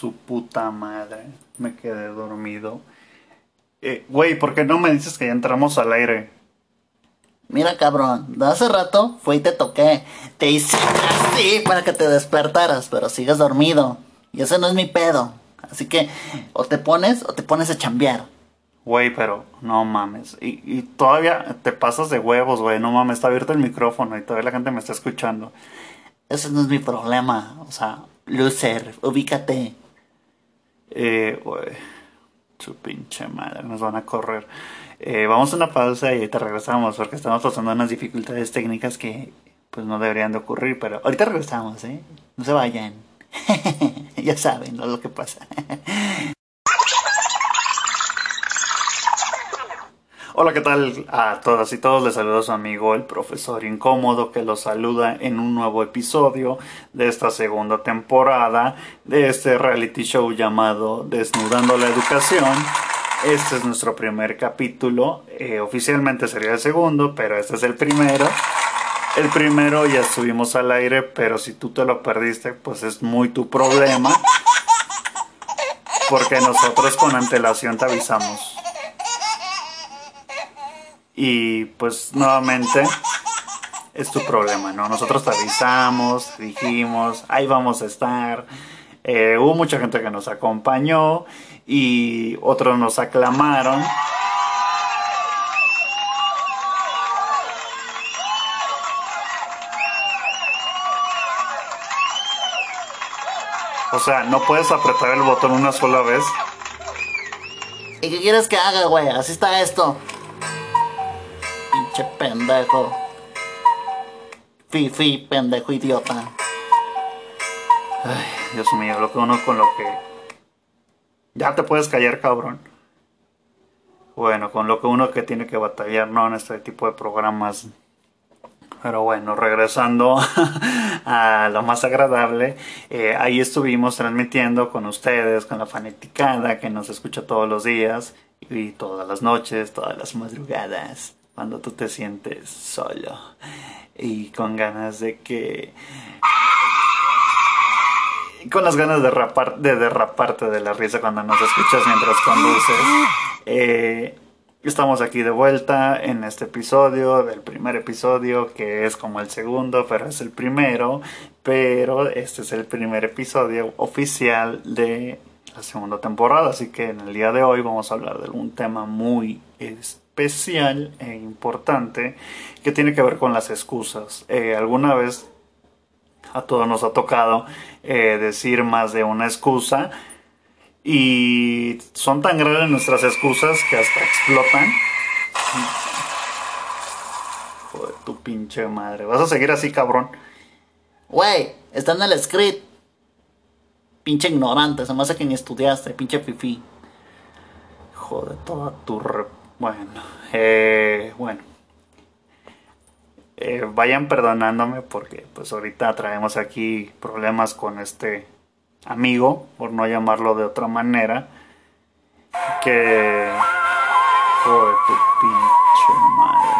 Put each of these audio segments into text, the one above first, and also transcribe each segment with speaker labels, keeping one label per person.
Speaker 1: su puta madre. Me quedé dormido. Eh, güey, ¿por qué no me dices que ya entramos al aire?
Speaker 2: Mira, cabrón, de hace rato fui y te toqué. Te hice así para que te despertaras, pero sigues dormido. Y ese no es mi pedo. Así que o te pones o te pones a chambear.
Speaker 1: Güey, pero no mames. Y, y todavía te pasas de huevos, güey. No mames, está abierto el micrófono y todavía la gente me está escuchando.
Speaker 2: Ese no es mi problema. O sea, loser, ubícate.
Speaker 1: Eh, güey. Su pinche madre, nos van a correr. Eh, vamos a una pausa y te regresamos porque estamos pasando unas dificultades técnicas que pues no deberían de ocurrir, pero ahorita regresamos, ¿eh? No se vayan. ya saben ¿no? lo que pasa. Hola, ¿qué tal a todas y todos? Les saluda su amigo el profesor incómodo que los saluda en un nuevo episodio de esta segunda temporada de este reality show llamado Desnudando la Educación. Este es nuestro primer capítulo, eh, oficialmente sería el segundo, pero este es el primero. El primero ya estuvimos al aire, pero si tú te lo perdiste, pues es muy tu problema. Porque nosotros con antelación te avisamos. Y pues nuevamente es tu problema, ¿no? Nosotros te avisamos, dijimos, ahí vamos a estar. Eh, hubo mucha gente que nos acompañó y otros nos aclamaron. O sea, no puedes apretar el botón una sola vez.
Speaker 2: ¿Y qué quieres que haga, güey? Así está esto. Pinche pendejo. Fifi, pendejo idiota.
Speaker 1: Ay, Dios mío, lo que uno con lo que... Ya te puedes callar, cabrón. Bueno, con lo que uno que tiene que batallar, ¿no? En este tipo de programas. Pero bueno, regresando a lo más agradable, eh, ahí estuvimos transmitiendo con ustedes, con la fanaticada que nos escucha todos los días y todas las noches, todas las madrugadas, cuando tú te sientes solo y con ganas de que con las ganas de, rapar, de derraparte de la risa cuando nos escuchas mientras conduces. Eh, estamos aquí de vuelta en este episodio, del primer episodio, que es como el segundo, pero es el primero. Pero este es el primer episodio oficial de la segunda temporada. Así que en el día de hoy vamos a hablar de un tema muy especial e importante que tiene que ver con las excusas. Eh, alguna vez a todos nos ha tocado eh, decir más de una excusa y son tan grandes nuestras excusas que hasta explotan. Joder, tu pinche madre. ¿Vas a seguir así, cabrón?
Speaker 2: Güey, está en el script. Pinche ignorante, se me hace que ni estudiaste, pinche fifi.
Speaker 1: Joder, toda tu re... Bueno, eh, bueno. Eh, vayan perdonándome porque pues ahorita traemos aquí problemas con este amigo, por no llamarlo de otra manera, que... Joder, tu pinche madre.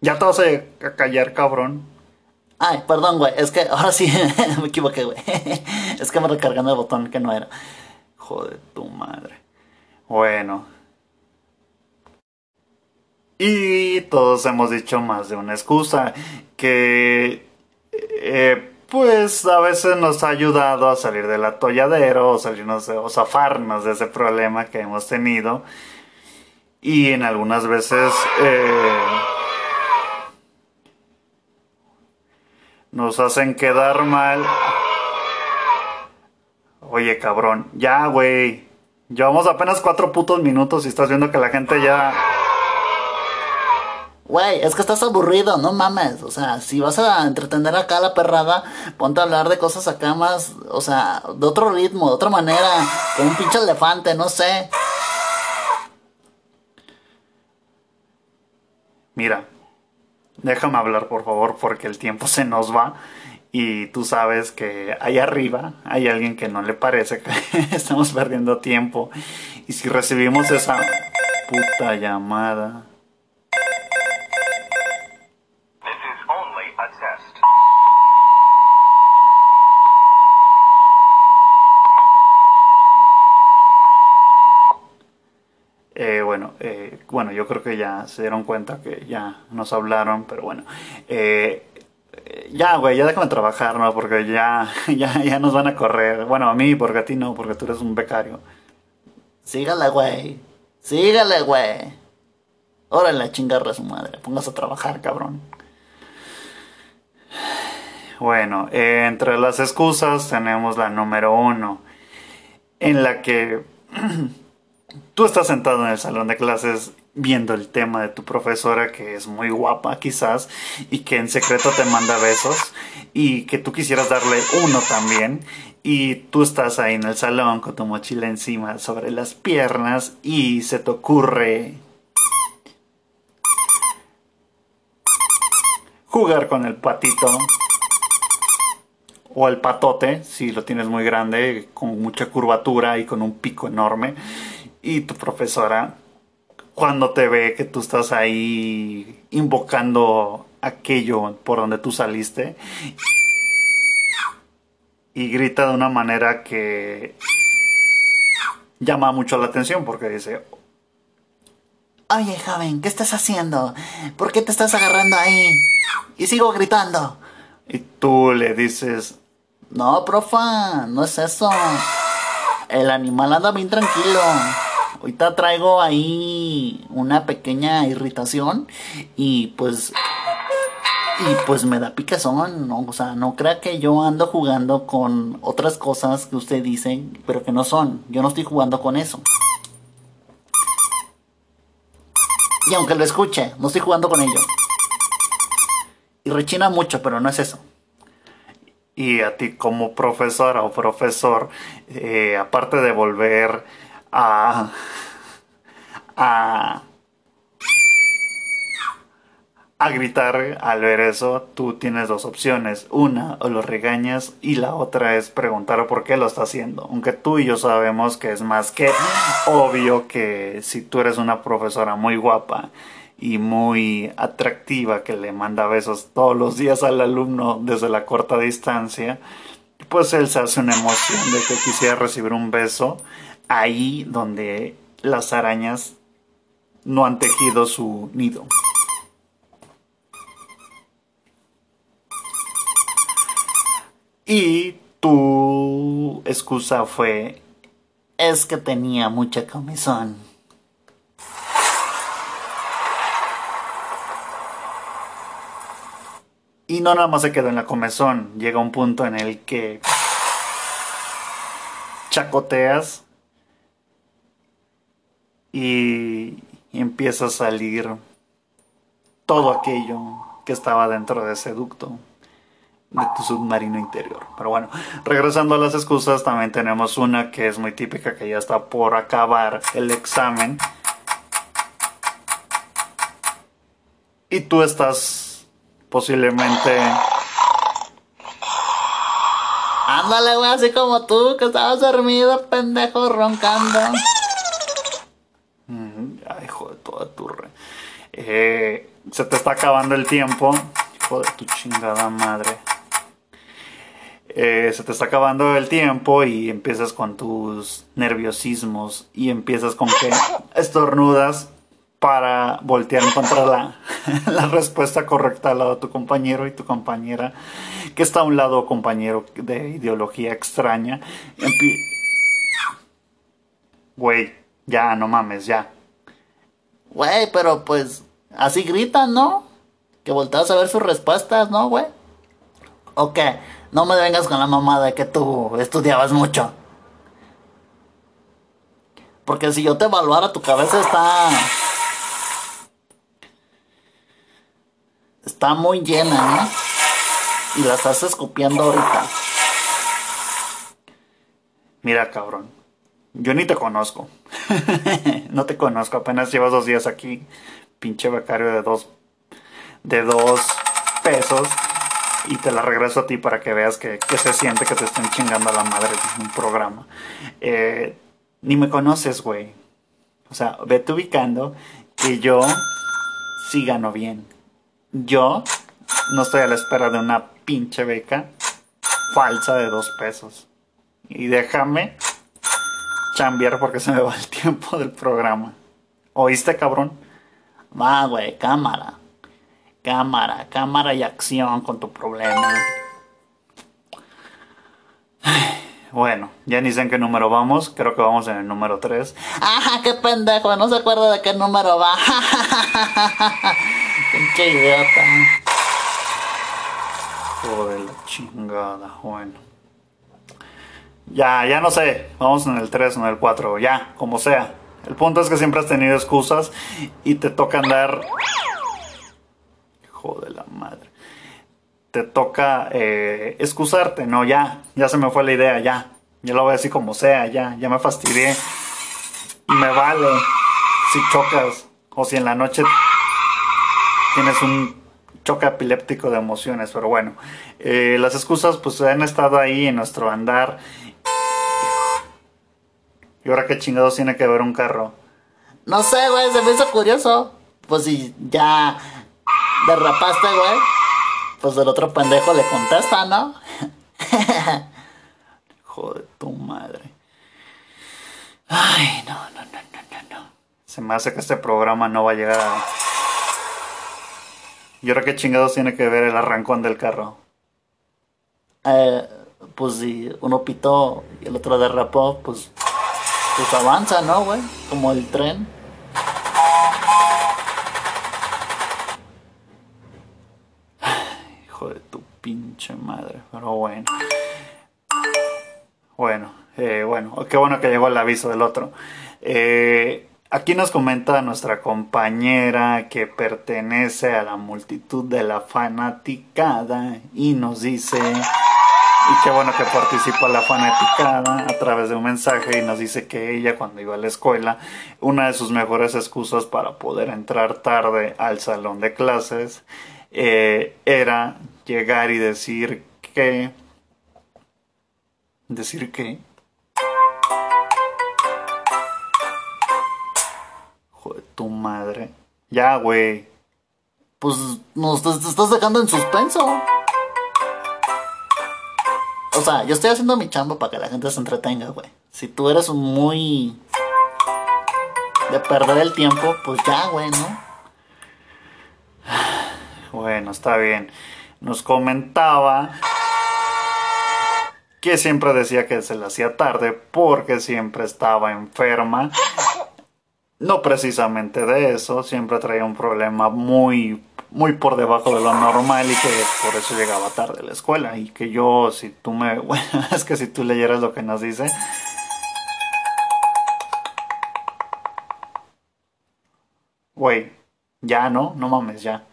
Speaker 1: Ya te vas a callar, cabrón.
Speaker 2: Ay, perdón, güey, es que ahora sí me equivoqué, güey. es que me recargando el botón que no era.
Speaker 1: Joder, tu madre. Bueno, y todos hemos dicho más de una excusa que eh, pues a veces nos ha ayudado a salir del atolladero o salirnos de, o zafarnos de ese problema que hemos tenido. Y en algunas veces eh, nos hacen quedar mal. Oye, cabrón, ya, güey. Llevamos apenas cuatro putos minutos y estás viendo que la gente ya
Speaker 2: Güey, es que estás aburrido, no mames. O sea, si vas a entretener acá a la perrada, ponte a hablar de cosas acá más, o sea, de otro ritmo, de otra manera, con un pinche elefante, no sé.
Speaker 1: Mira, déjame hablar por favor porque el tiempo se nos va y tú sabes que ahí arriba hay alguien que no le parece que estamos perdiendo tiempo. Y si recibimos esa puta llamada bueno, yo creo que ya se dieron cuenta que ya nos hablaron, pero bueno. Eh, ya, güey, ya déjame trabajar, ¿no? Porque ya, ya, ya nos van a correr. Bueno, a mí, porque a ti no, porque tú eres un becario.
Speaker 2: Sígale, güey. Sígale, güey. Órale, chingarra a su madre. Póngase a trabajar, cabrón.
Speaker 1: Bueno, eh, entre las excusas tenemos la número uno, en la que tú estás sentado en el salón de clases viendo el tema de tu profesora que es muy guapa quizás y que en secreto te manda besos y que tú quisieras darle uno también y tú estás ahí en el salón con tu mochila encima sobre las piernas y se te ocurre jugar con el patito o el patote, si lo tienes muy grande, con mucha curvatura y con un pico enorme. Y tu profesora, cuando te ve que tú estás ahí invocando aquello por donde tú saliste, y grita de una manera que llama mucho la atención porque dice,
Speaker 2: Oye, joven, ¿qué estás haciendo? ¿Por qué te estás agarrando ahí? Y sigo gritando.
Speaker 1: Y tú le dices,
Speaker 2: no, profa, no es eso. El animal anda bien tranquilo. Ahorita traigo ahí una pequeña irritación y pues y pues me da picazón, ¿no? O sea, no crea que yo ando jugando con otras cosas que usted dice, pero que no son. Yo no estoy jugando con eso. Y aunque lo escuche, no estoy jugando con ello. Y rechina mucho, pero no es eso
Speaker 1: y a ti como profesora o profesor, eh, aparte de volver a, a, a gritar al ver eso, tú tienes dos opciones. Una, o lo regañas y la otra es preguntar por qué lo está haciendo. Aunque tú y yo sabemos que es más que obvio que si tú eres una profesora muy guapa, y muy atractiva que le manda besos todos los días al alumno desde la corta distancia, pues él se hace una emoción de que quisiera recibir un beso ahí donde las arañas no han tejido su nido. Y tu excusa fue,
Speaker 2: es que tenía mucha comezón.
Speaker 1: Y no nada más se quedó en la comezón, llega un punto en el que chacoteas y, empieza a salir todo aquello que estaba dentro de ese ducto de tu submarino interior. Pero bueno, regresando a las excusas, también tenemos una que es muy típica, que ya está por acabar el examen. Y tú estás posiblemente.
Speaker 2: Ándale, güey, así como tú, que estabas dormido, pendejo, roncando.
Speaker 1: Toda turre. Eh, se te está acabando el tiempo. Hijo de tu chingada madre. Eh, se te está acabando el tiempo y empiezas con tus nerviosismos y empiezas con que estornudas para voltear contra la, la respuesta correcta al lado de tu compañero y tu compañera que está a un lado compañero de ideología extraña. Güey, ya, no mames, ya.
Speaker 2: Güey, pero pues así gritan, ¿no? Que volteas a ver sus respuestas, ¿no, güey? ¿O qué? No me vengas con la mamada de que tú estudiabas mucho. Porque si yo te evaluara, tu cabeza está Está muy llena, ¿eh? Y la estás escupiendo ahorita.
Speaker 1: Mira, cabrón. Yo ni te conozco. no te conozco. Apenas llevas dos días aquí. Pinche becario de dos. De dos pesos. Y te la regreso a ti para que veas que, se siente que te estén chingando a la madre en un programa. Eh, ni me conoces, güey. O sea, vete ubicando que yo sí gano bien yo no estoy a la espera de una pinche beca falsa de dos pesos. Y déjame chambear porque se me va el tiempo del programa. ¿Oíste, cabrón?
Speaker 2: Va, güey, cámara. Cámara, cámara y acción con tu problema.
Speaker 1: Bueno, ya ni sé en qué número vamos, creo que vamos en el número 3.
Speaker 2: ¡Ajá, qué pendejo! No se acuerda de qué número va. Pinche idiota.
Speaker 1: Joder, la chingada, bueno. Ya, ya no sé, vamos en el 3 o en el 4, ya, como sea. El punto es que siempre has tenido excusas y te toca andar... Joder, la madre. Te toca eh, excusarte, no, ya, ya se me fue la idea, ya, ya lo voy a decir como sea, ya, ya me fastidié. Y me vale si chocas o si en la noche tienes un choque epiléptico de emociones, pero bueno, eh, las excusas pues han estado ahí en nuestro andar. ¿Y ahora qué chingados tiene que ver un carro?
Speaker 2: No sé, güey, se me hizo curioso. Pues si ya derrapaste, güey pues el otro pendejo le contesta, ¿no?
Speaker 1: Joder, tu madre. Ay, no, no, no, no, no, Se me hace que este programa no va a llegar a... ¿Y ahora qué chingados tiene que ver el arrancón del carro?
Speaker 2: Eh, pues si uno pitó y el otro derrapó, pues, pues avanza, ¿no, güey? Como el tren.
Speaker 1: pinche madre, pero bueno. Bueno, eh, bueno, qué bueno que llegó el aviso del otro. Eh, aquí nos comenta nuestra compañera que pertenece a la multitud de la fanaticada y nos dice, y qué bueno que participa la fanaticada a través de un mensaje y nos dice que ella cuando iba a la escuela, una de sus mejores excusas para poder entrar tarde al salón de clases eh, era llegar y decir que... Decir que... Joder, tu madre. Ya, güey.
Speaker 2: Pues nos te, estás dejando en suspenso. Sea, yo estoy haciendo mi chamba para que la gente se entretenga, güey. Si tú eres muy... De perder el tiempo, pues ya, güey, ¿no?
Speaker 1: Bueno, está bien. Nos comentaba que siempre decía que se le hacía tarde porque siempre estaba enferma. No precisamente de eso, siempre traía un problema muy muy por debajo de lo normal y que por eso llegaba tarde a la escuela y que yo si tú me bueno, es que si tú leyeras lo que nos dice Güey, ya no, no mames, ya.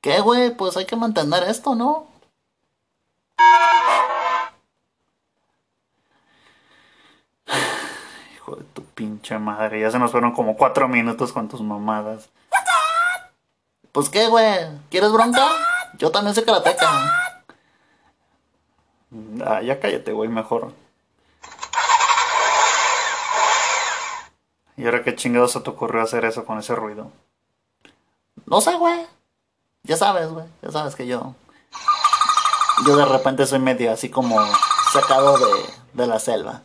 Speaker 2: ¿Qué, güey? Pues hay que mantener esto, ¿no?
Speaker 1: Hijo de tu pinche madre, ya se nos fueron como cuatro minutos con tus mamadas.
Speaker 2: Pues qué, güey, ¿quieres bronca? Yo también sé karateca.
Speaker 1: Ah, ya cállate, güey, mejor. ¿Y ahora qué chingados se te ocurrió hacer eso con ese ruido?
Speaker 2: No sé, güey. Ya sabes, güey, ya sabes que yo. Yo de repente soy medio así como sacado de, de la selva.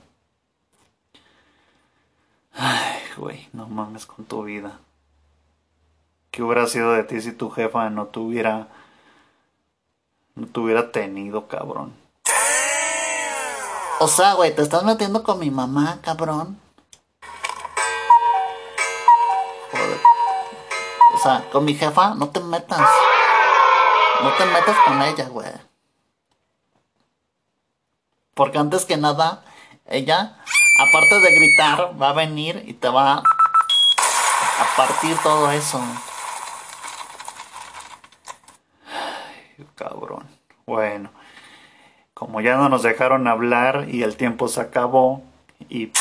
Speaker 1: Ay, güey, no mames con tu vida. ¿Qué hubiera sido de ti si tu jefa no tuviera. no te hubiera tenido, cabrón?
Speaker 2: O sea, güey, te estás metiendo con mi mamá, cabrón. O sea, con mi jefa no te metas. No te metas con ella, güey. Porque antes que nada, ella, aparte de gritar, va a venir y te va a partir todo eso.
Speaker 1: Cabrón. Bueno, como ya no nos dejaron hablar y el tiempo se acabó y...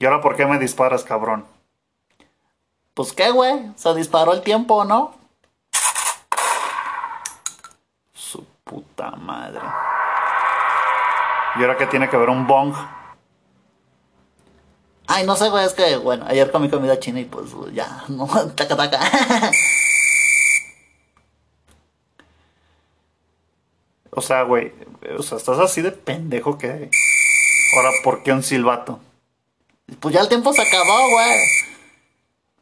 Speaker 1: ¿Y ahora por qué me disparas, cabrón?
Speaker 2: Pues qué, güey, se disparó el tiempo, ¿no?
Speaker 1: Su puta madre. ¿Y ahora qué tiene que ver un bong?
Speaker 2: Ay, no sé, güey, es que, bueno, ayer comí comida china y pues ya, no, taca taca.
Speaker 1: O sea, güey, o sea, estás así de pendejo que... Ahora, ¿por qué un silbato?
Speaker 2: Pues ya el tiempo se acabó, güey.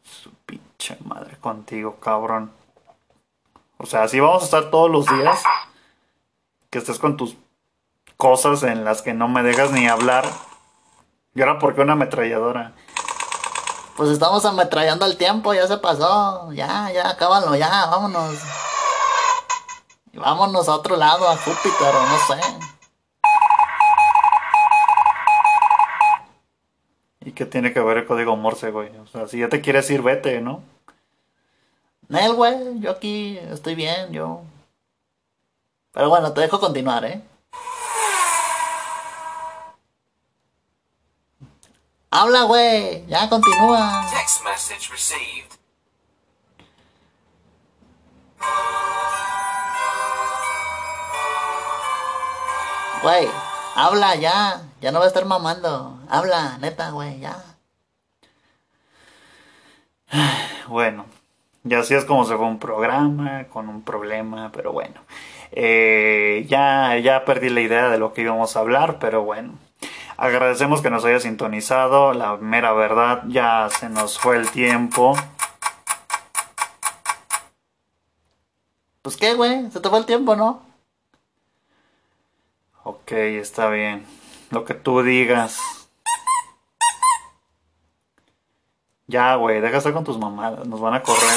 Speaker 1: Su pinche madre contigo, cabrón. O sea, así vamos a estar todos los días. Que estés con tus cosas en las que no me dejas ni hablar. ¿Y ahora por qué una ametralladora?
Speaker 2: Pues estamos ametrallando el tiempo, ya se pasó. Ya, ya, acábalo, ya, vámonos. Y vámonos a otro lado, a Júpiter o no sé.
Speaker 1: ¿Y qué tiene que ver el código Morse, güey? O sea, si ya te quieres ir, vete, ¿no?
Speaker 2: Nel, güey, yo aquí estoy bien, yo. Pero bueno, te dejo continuar, ¿eh? Habla, güey, ya continúa.
Speaker 3: Text message received.
Speaker 2: Güey, habla ya. Ya no va a estar mamando. Habla, neta, güey, ya.
Speaker 1: Bueno, y así es como se fue un programa con un problema, pero bueno. Eh, ya, ya perdí la idea de lo que íbamos a hablar, pero bueno. Agradecemos que nos haya sintonizado. La mera verdad, ya se nos fue el tiempo.
Speaker 2: Pues qué, güey, se te fue el tiempo, ¿no?
Speaker 1: Ok, está bien. Lo que tú digas. Ya, güey, deja de estar con tus mamadas. Nos van a correr.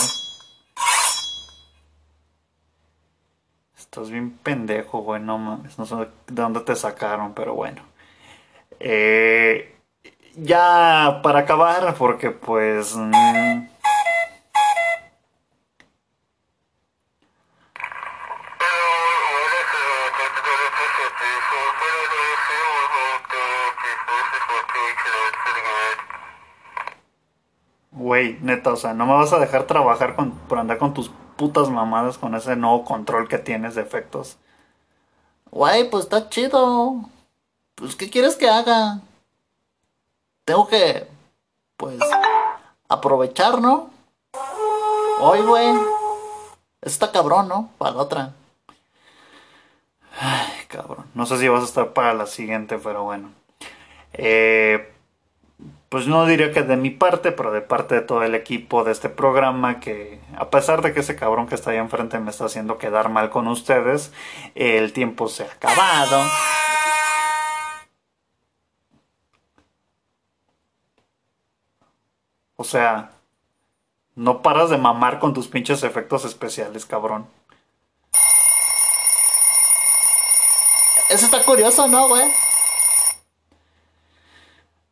Speaker 1: Estás bien pendejo, güey. No mames. No sé de dónde te sacaron, pero bueno. Eh, ya para acabar, porque pues... mm, Güey, neta, o sea, no me vas a dejar trabajar con, por andar con tus putas mamadas con ese nuevo control que tienes de efectos.
Speaker 2: Güey, pues está chido. Pues, ¿qué quieres que haga? Tengo que, pues, aprovechar, ¿no? Hoy, güey. Está cabrón, ¿no? Para la otra.
Speaker 1: Ay, cabrón. No sé si vas a estar para la siguiente, pero bueno. Eh, pues no diría que de mi parte, pero de parte de todo el equipo de este programa, que a pesar de que ese cabrón que está ahí enfrente me está haciendo quedar mal con ustedes, el tiempo se ha acabado. O sea, no paras de mamar con tus pinches efectos especiales, cabrón.
Speaker 2: Eso está curioso, ¿no, güey?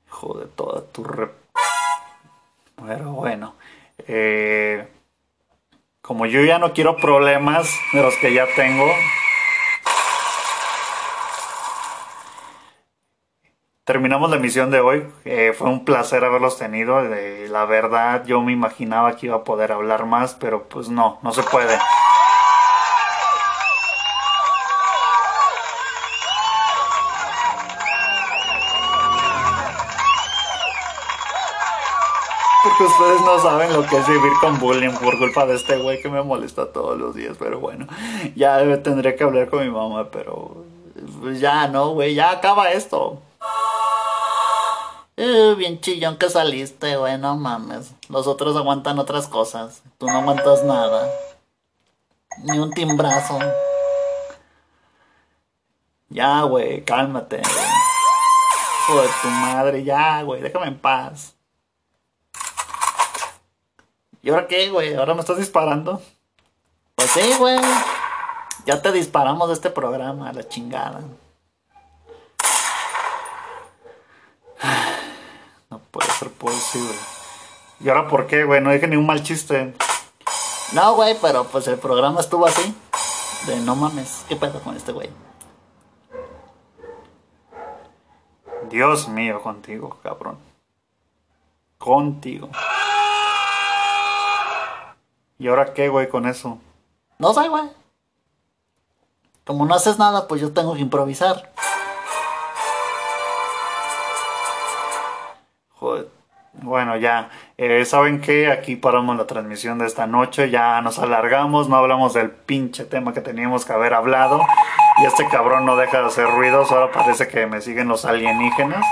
Speaker 1: Hijo de Pero bueno. eh, como yo ya no quiero problemas de los que ya tengo. Terminamos la emisión de hoy. Eh, fue un placer haberlos tenido. La verdad, yo me imaginaba que iba a poder hablar más, pero pues no, no se puede. Ustedes no saben lo que es vivir con bullying por culpa de este güey que me molesta todos los días. Pero bueno, ya tendré que hablar con mi mamá, pero pues ya no, güey, ya acaba esto.
Speaker 2: Eh, bien chillón que saliste, güey, no mames. Los otros aguantan otras cosas. Tú no aguantas nada. Ni un timbrazo.
Speaker 1: Ya, güey, cálmate. Hijo de tu madre, ya, güey, déjame en paz. ¿Y ahora qué, güey? ¿Ahora me estás disparando?
Speaker 2: Pues sí, güey. Ya te disparamos de este programa, la chingada.
Speaker 1: No puede ser posible. ¿Y ahora por qué, güey? No dije ni un mal chiste.
Speaker 2: No, güey, pero pues el programa estuvo así. De no mames, ¿qué pedo con este güey?
Speaker 1: Dios mío, contigo, cabrón. Contigo. ¿Y ahora qué, güey, con eso?
Speaker 2: No sé, güey. Como no haces nada, pues yo tengo que improvisar.
Speaker 1: Joder. Bueno, ya. Eh, ¿Saben qué? Aquí paramos la transmisión de esta noche. Ya nos alargamos. No hablamos del pinche tema que teníamos que haber hablado. Y este cabrón no deja de hacer ruidos. Ahora parece que me siguen los alienígenas.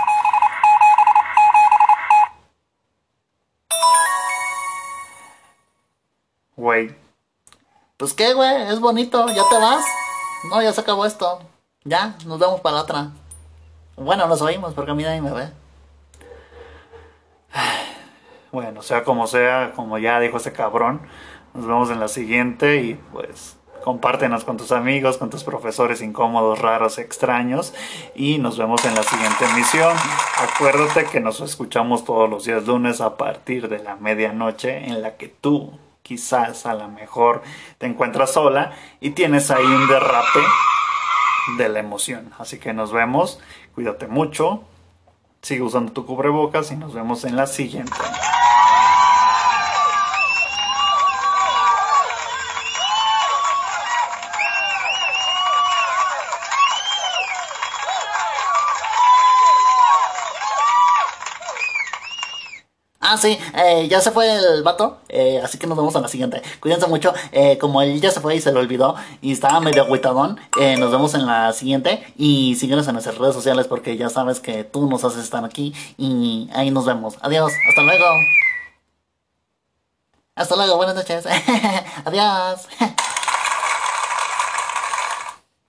Speaker 1: Güey.
Speaker 2: Pues qué, güey, es bonito, ya te vas. No, ya se acabó esto. Ya, nos vemos para la otra. Bueno, nos oímos porque a mí nadie me ve.
Speaker 1: Bueno, sea como sea, como ya dijo ese cabrón, nos vemos en la siguiente y pues compártenos con tus amigos, con tus profesores incómodos, raros, extraños y nos vemos en la siguiente emisión. Acuérdate que nos escuchamos todos los días lunes a partir de la medianoche en la que tú quizás a lo mejor te encuentras sola y tienes ahí un derrape de la emoción. Así que nos vemos, cuídate mucho, sigue usando tu cubrebocas y nos vemos en la siguiente.
Speaker 2: Ah, sí, eh, ya se fue el vato, eh, así que nos vemos en la siguiente. Cuídense mucho, eh, como él ya se fue y se lo olvidó y estaba medio agüitadón, eh, nos vemos en la siguiente y síguenos en nuestras redes sociales porque ya sabes que tú nos haces estar aquí y ahí nos vemos. Adiós, hasta luego. Hasta luego, buenas noches. Adiós.